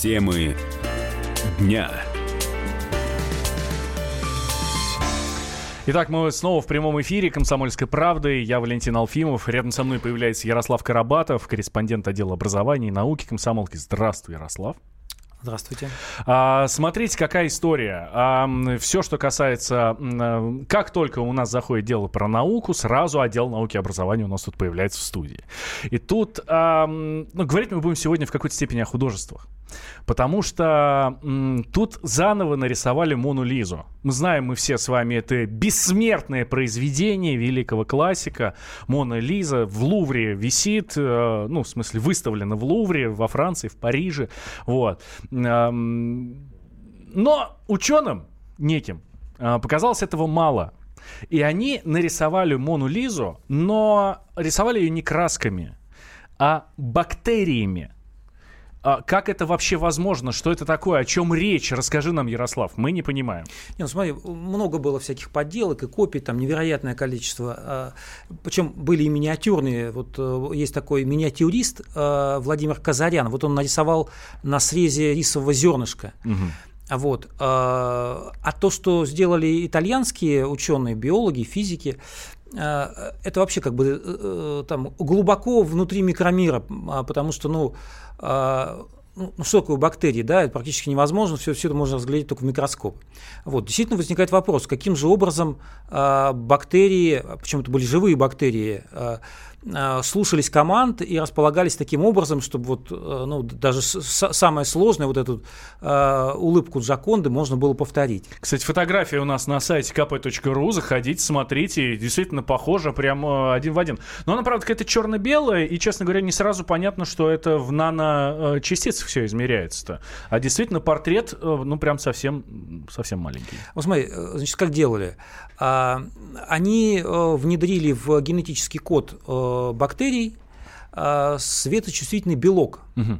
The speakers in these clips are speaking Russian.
Темы дня. Итак, мы снова в прямом эфире «Комсомольской правды». Я Валентин Алфимов. Рядом со мной появляется Ярослав Карабатов, корреспондент отдела образования и науки комсомолки. Здравствуй, Ярослав. Здравствуйте. А, смотрите, какая история. А, все, что касается... А, как только у нас заходит дело про науку, сразу отдел науки и образования у нас тут появляется в студии. И тут... А, ну, говорить мы будем сегодня в какой-то степени о художествах. Потому что м, тут заново нарисовали Мону Лизу. Мы знаем, мы все с вами, это бессмертное произведение великого классика. Мона Лиза в Лувре висит, э, ну, в смысле, выставлена в Лувре, во Франции, в Париже. Вот. Э, но ученым неким э, показалось этого мало. И они нарисовали Мону Лизу, но рисовали ее не красками, а бактериями. А как это вообще возможно? Что это такое? О чем речь? Расскажи нам, Ярослав. Мы не понимаем. Не, ну смотри, много было всяких подделок и копий, там невероятное количество. А, Причем были и миниатюрные. Вот э, есть такой миниатюрист э, Владимир Казарян. Вот он нарисовал на срезе рисового зернышка. Угу. Вот. А, а то, что сделали итальянские ученые, биологи, физики, э, это вообще как бы там глубоко внутри микромира, потому что, ну, а, ну, ну, что такое бактерии, да, это практически невозможно, все, все это можно разглядеть только в микроскоп. Вот, действительно возникает вопрос, каким же образом э, бактерии, причем это были живые бактерии, э, Э, слушались команд и располагались таким образом, чтобы вот, э, ну, даже самое сложное, вот эту э, улыбку Джаконды можно было повторить. Кстати, фотография у нас на сайте kp.ru, заходите, смотрите, действительно похоже, прям один в один. Но она, правда, какая-то черно-белая, и, честно говоря, не сразу понятно, что это в наночастицах все измеряется-то. А действительно портрет, ну, прям совсем, совсем маленький. Вот смотри, значит, как делали? А, они внедрили в генетический код Э, бактерий э, светочувствительный белок. Угу.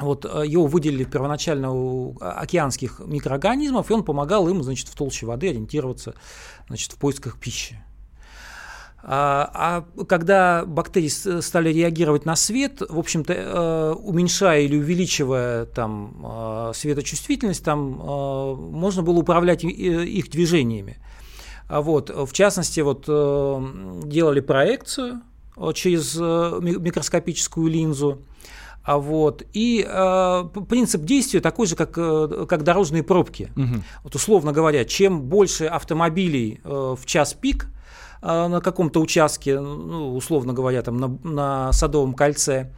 Вот э, его выделили первоначально у океанских микроорганизмов, и он помогал им, значит, в толще воды ориентироваться, значит, в поисках пищи. А, а когда бактерии стали реагировать на свет, в общем-то, уменьшая или увеличивая там светочувствительность, там можно было управлять их движениями. А вот, в частности, вот делали проекцию, Э, через э, микроскопическую линзу. А вот. И э, принцип действия такой же, как, э, как дорожные пробки. Угу. Вот условно говоря, чем больше автомобилей э, в час пик э, на каком-то участке, ну, условно говоря, там на, на Садовом кольце,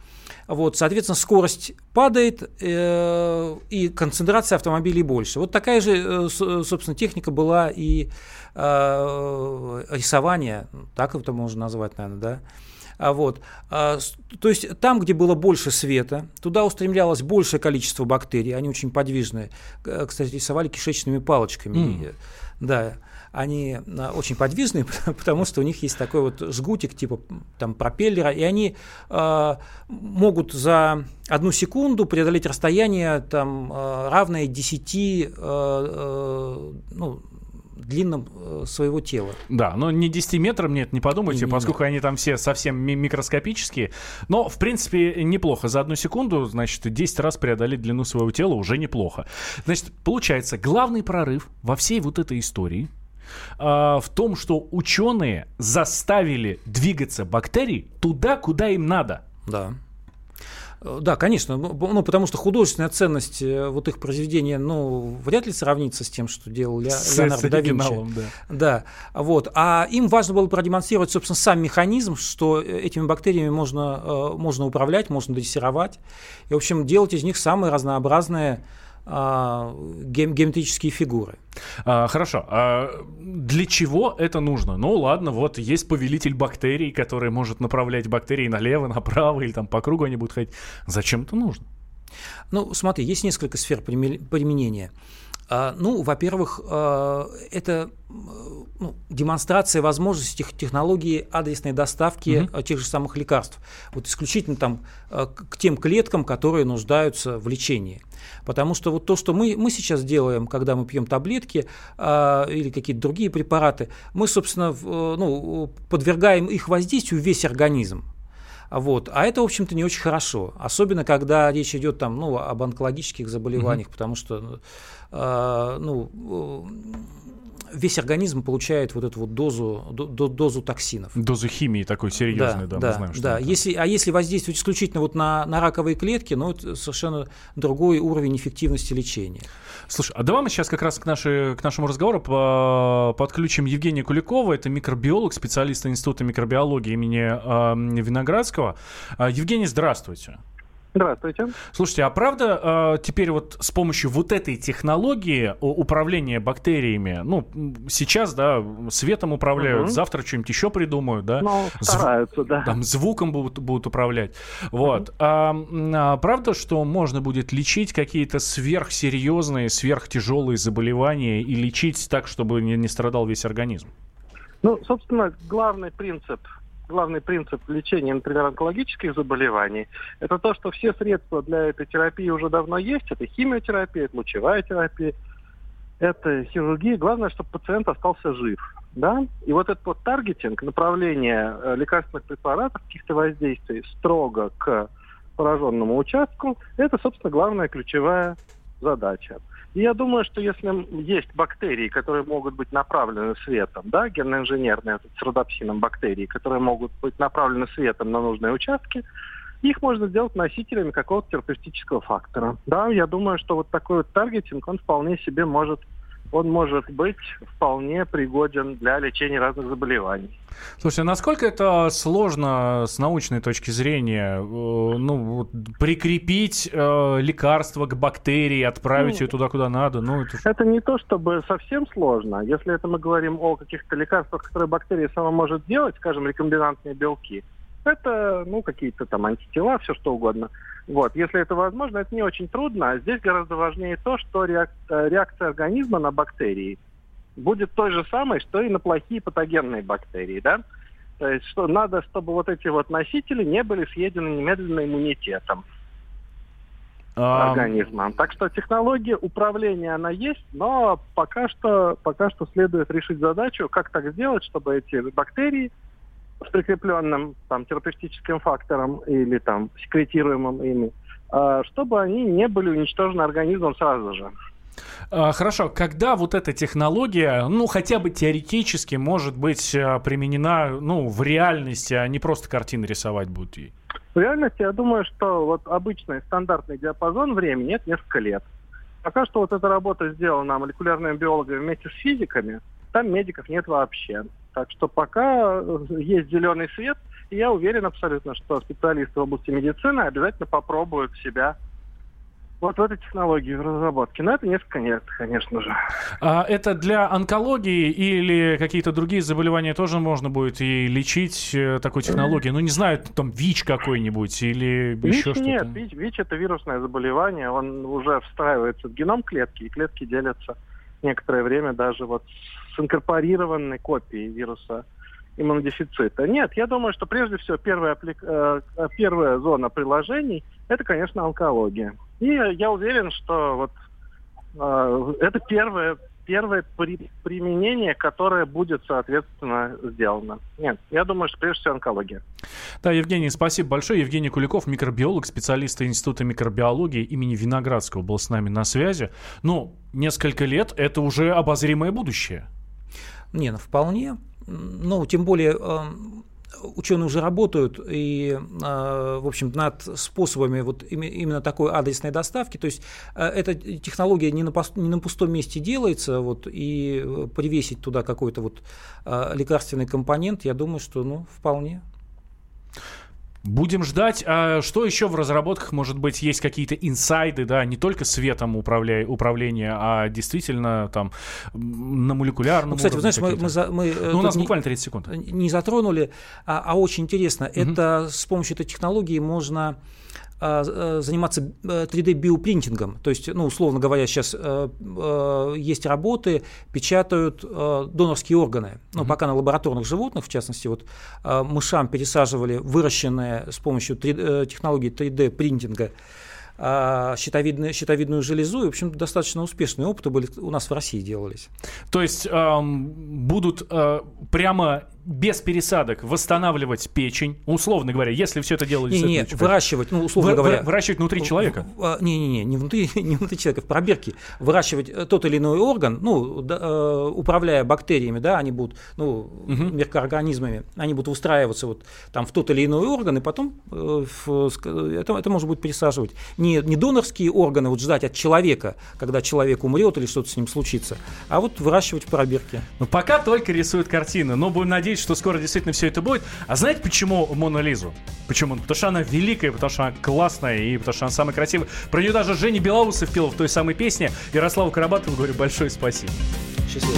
вот, соответственно, скорость падает э, и концентрация автомобилей больше. Вот такая же, э, собственно, техника была и э, рисование, так это можно назвать, наверное, да, а вот. А, то есть там, где было больше света, туда устремлялось большее количество бактерий, они очень подвижные. Кстати, рисовали кишечными палочками. Mm. Да, они а, очень подвижные, потому что у них есть такой вот жгутик типа там пропеллера, и они э, могут за одну секунду преодолеть расстояние там э, равное 10 э, э, ну, длинном э, своего тела. Да, но не 10 метров, нет, не подумайте, не, поскольку не. они там все совсем микроскопические. Но, в принципе, неплохо. За одну секунду, значит, 10 раз преодолеть длину своего тела уже неплохо. Значит, получается, главный прорыв во всей вот этой истории э, в том, что ученые заставили двигаться бактерий туда, куда им надо. Да. Да, конечно, ну, ну, потому что художественная ценность э, вот их произведения, ну, вряд ли сравнится с тем, что делал Ле... с, Леонардо да Винчи. Да. да, вот. А им важно было продемонстрировать, собственно, сам механизм, что э, этими бактериями можно, э, можно управлять, можно дрессировать, и, в общем, делать из них самые разнообразные а, ге геометрические фигуры. А, хорошо. А для чего это нужно? Ну ладно, вот есть повелитель бактерий, который может направлять бактерии налево, направо или там по кругу они будут ходить. Зачем это нужно? Ну, смотри, есть несколько сфер применения. А, ну, во-первых, а, это ну, демонстрация возможностей технологии адресной доставки угу. тех же самых лекарств. Вот исключительно там к тем клеткам, которые нуждаются в лечении. Потому что вот то, что мы, мы сейчас делаем, когда мы пьем таблетки э, или какие-то другие препараты, мы, собственно, в, ну, подвергаем их воздействию весь организм. Вот. А это, в общем-то, не очень хорошо. Особенно, когда речь идет там, ну, об онкологических заболеваниях, mm-hmm. потому что э, ну, весь организм получает вот эту вот дозу, до, дозу токсинов. Дозу химии такой серьезной, да, да, да мы знаем, что да. Это. Если, а если воздействовать исключительно вот на, на раковые клетки, ну, это совершенно другой уровень эффективности лечения. Слушай, а давай мы сейчас как раз к, нашей, к нашему разговору по, подключим Евгения Куликова, это микробиолог, специалист Института микробиологии имени э, Виноградского. Э, Евгений, здравствуйте. Здравствуйте. Слушайте, а правда э, теперь вот с помощью вот этой технологии управления бактериями, ну, сейчас, да, светом управляют, угу. завтра что-нибудь еще придумают, да? Ну, стараются, Зв... да. Там звуком будут, будут управлять. Вот. Угу. А, а правда, что можно будет лечить какие-то сверхсерьезные, сверхтяжелые заболевания и лечить так, чтобы не, не страдал весь организм? Ну, собственно, главный принцип главный принцип лечения, например, онкологических заболеваний, это то, что все средства для этой терапии уже давно есть. Это химиотерапия, это лучевая терапия, это хирургия. Главное, чтобы пациент остался жив. Да? И вот этот вот таргетинг, направление э, лекарственных препаратов, каких-то воздействий строго к пораженному участку, это, собственно, главная ключевая задача. И я думаю, что если есть бактерии, которые могут быть направлены светом, да, генно-инженерные, с родопсином бактерии, которые могут быть направлены светом на нужные участки, их можно сделать носителями какого-то терапевтического фактора. Да, я думаю, что вот такой вот таргетинг, он вполне себе может он может быть вполне пригоден для лечения разных заболеваний. Слушайте, а насколько это сложно с научной точки зрения, э, ну, прикрепить э, лекарство к бактерии, отправить ну, ее туда, куда надо? Ну, это... это не то, чтобы совсем сложно. Если это мы говорим о каких-то лекарствах, которые бактерия сама может делать, скажем, рекомбинантные белки, это, ну, какие-то там антитела, все что угодно. Вот, если это возможно, это не очень трудно. А здесь гораздо важнее то, что реакция, реакция организма на бактерии будет той же самой, что и на плохие патогенные бактерии, да? То есть, что надо, чтобы вот эти вот носители не были съедены немедленно иммунитетом а... организма. Так что технология управления она есть, но пока что, пока что следует решить задачу, как так сделать, чтобы эти бактерии с прикрепленным там, терапевтическим фактором или там секретируемым ими, а, чтобы они не были уничтожены организмом сразу же. А, хорошо, когда вот эта технология, ну, хотя бы теоретически, может быть а, применена, ну, в реальности, а не просто картины рисовать будут ей? В реальности, я думаю, что вот обычный стандартный диапазон времени – это несколько лет. Пока что вот эта работа сделана молекулярными биологами вместе с физиками, там медиков нет вообще. Так что пока э, есть зеленый свет, и я уверен абсолютно, что специалисты в области медицины обязательно попробуют себя вот в этой технологии в разработке. Но это несколько лет, конечно же. А это для онкологии или какие-то другие заболевания тоже можно будет и лечить э, такой технологией? Ну, не знаю, там ВИЧ какой-нибудь или ВИЧ еще что-то? Нет, ВИЧ, ВИЧ это вирусное заболевание, он уже встраивается в геном клетки, и клетки делятся некоторое время даже вот с инкорпорированной копией вируса иммунодефицита. Нет, я думаю, что прежде всего первая, э, первая зона приложений – это, конечно, онкология. И я уверен, что вот э, это первое, первое при, применение, которое будет, соответственно, сделано. Нет, я думаю, что прежде всего онкология. Да, Евгений, спасибо большое. Евгений Куликов, микробиолог, специалист Института микробиологии имени Виноградского, был с нами на связи. Ну, несколько лет – это уже обозримое будущее. Не, ну вполне. Ну, тем более эм, ученые уже работают и, э, в общем, над способами вот именно такой адресной доставки. То есть э, эта технология не на, не на пустом месте делается, вот, и э, привесить туда какой-то вот лекарственный компонент, я думаю, что ну, вполне. Будем ждать. А что еще в разработках? Может быть, есть какие-то инсайды, да, не только светом управля... управления, а действительно там на молекулярном ну, Кстати, уровне. Кстати, вы знаете, мы, мы, мы ну, у нас буквально 30 секунд. Не затронули, а, а очень интересно. Угу. Это с помощью этой технологии можно э, заниматься 3D-биопринтингом. Э, То есть, ну, условно говоря, сейчас э, есть работы, печатают донорские органы. Ну, mm-hmm. пока на лабораторных животных, в частности, вот мышам пересаживали выращенные с помощью 3, технологии 3D-принтинга щитовидную, щитовидную железу. И, в общем, достаточно успешные опыты были у нас в России делались. То есть эм, будут э, прямо без пересадок восстанавливать печень, условно говоря, если все это делается... Не, не, выращивать, ну, условно Вы- говоря. Выращивать внутри человека? А, Не-не-не, не внутри, не внутри человека, в пробирке. Выращивать э, тот или иной орган, ну, да, э, управляя бактериями, да, они будут, ну, микроорганизмами, они будут устраиваться вот там в тот или иной орган, и потом э, в- это, это можно будет пересаживать. Не, не донорские органы вот ждать от человека, когда человек умрет или что-то с ним случится, а вот выращивать в пробирке. Ну, пока только рисуют картины, но будем надеяться, что скоро действительно все это будет. А знаете, почему Мона Лизу? Почему? Потому что она великая, потому что она классная и потому что она самая красивая. Про нее даже Женя Белоусов пел в той самой песне. Ярославу Карабатову говорю большое спасибо. Счастливо.